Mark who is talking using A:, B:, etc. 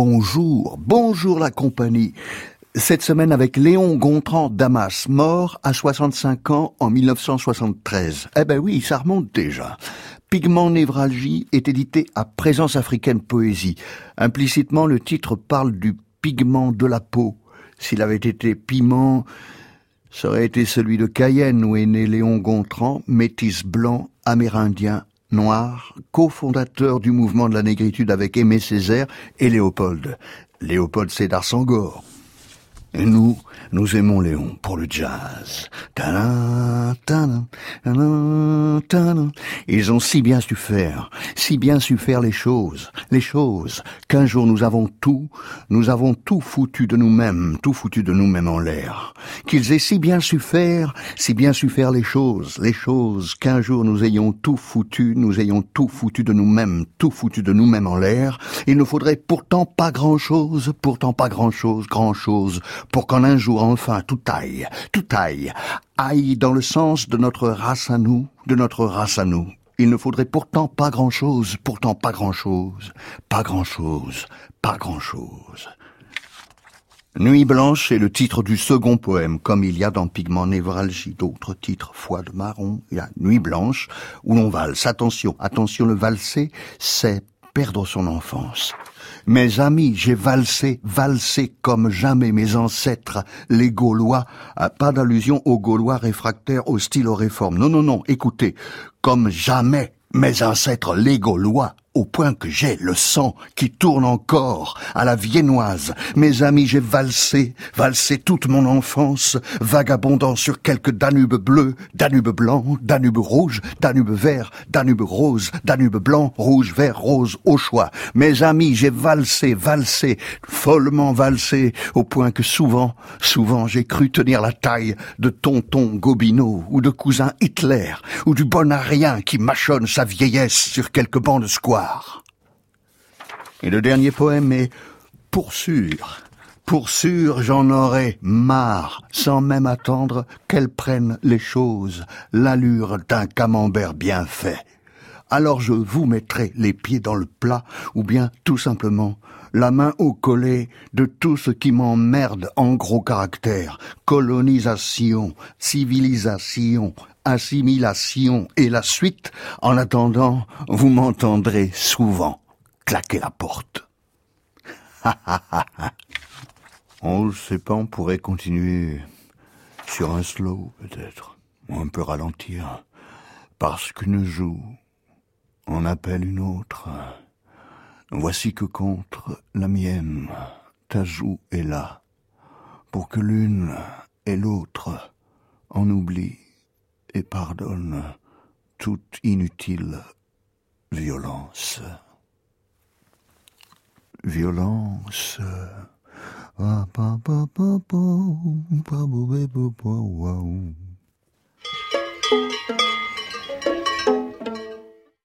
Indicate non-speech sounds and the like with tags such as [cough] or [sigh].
A: bonjour, bonjour la compagnie. Cette semaine avec Léon Gontran Damas, mort à 65 ans en 1973. Eh ben oui, ça remonte déjà. Pigment Névralgie est édité à Présence africaine poésie. Implicitement, le titre parle du pigment de la peau. S'il avait été piment, ça aurait été celui de Cayenne où est né Léon Gontran, métis blanc, amérindien, noir, cofondateur du mouvement de la négritude avec Aimé Césaire et Léopold. Léopold Sédar Sangor. Et nous, nous aimons Léon pour le jazz. Ils ont si bien su faire, si bien su faire les choses, les choses, qu'un jour nous avons tout, nous avons tout foutu de nous-mêmes, tout foutu de nous-mêmes en l'air. Qu'ils aient si bien su faire, si bien su faire les choses, les choses, qu'un jour nous ayons tout foutu, nous ayons tout foutu de nous-mêmes, tout foutu de nous-mêmes en l'air. Il ne faudrait pourtant pas grand-chose, pourtant pas grand-chose, grand-chose, pour qu'en un jour enfin tout aille, tout aille, aille dans le sens de notre race à nous, de notre race à nous. Il ne faudrait pourtant pas grand-chose, pourtant pas grand-chose, pas grand-chose, pas grand-chose. Nuit blanche est le titre du second poème, comme il y a dans Pigment Névralgie d'autres titres, Foi de marron, il y a Nuit blanche, où l'on valse. Attention, attention, le valser, c'est perdre son enfance. Mes amis, j'ai valsé, valsé comme jamais mes ancêtres, les Gaulois. Ah, pas d'allusion aux Gaulois réfractaires hostiles aux réformes. Non, non, non, écoutez, comme jamais mes ancêtres, les Gaulois, au point que j'ai le sang qui tourne encore à la viennoise. Mes amis, j'ai valsé, valsé toute mon enfance, vagabondant sur quelques Danube bleu, Danube blanc, Danube rouge, Danube vert, Danube rose, Danube blanc, rouge, vert, rose, au choix. Mes amis, j'ai valsé, valsé, follement valsé, au point que souvent, souvent j'ai cru tenir la taille de tonton Gobineau ou de cousin Hitler ou du bon arien qui mâchonne sa vieillesse sur quelques bancs de square. Et le dernier poème est Pour sûr. Pour sûr, j'en aurai marre, sans même attendre qu'elle prenne les choses, l'allure d'un camembert bien fait. Alors je vous mettrai les pieds dans le plat, ou bien tout simplement la main au collet de tout ce qui m'emmerde en gros caractère. Colonisation, civilisation, assimilation et la suite. En attendant, vous m'entendrez souvent claquer la porte. [laughs] on ne sait pas, on pourrait continuer sur un slow peut-être, ou un peu ralentir, parce qu'une joue en appelle une autre. Voici que contre la mienne, ta joue est là, pour que l'une et l'autre en oublient et pardonne toute inutile violence violence.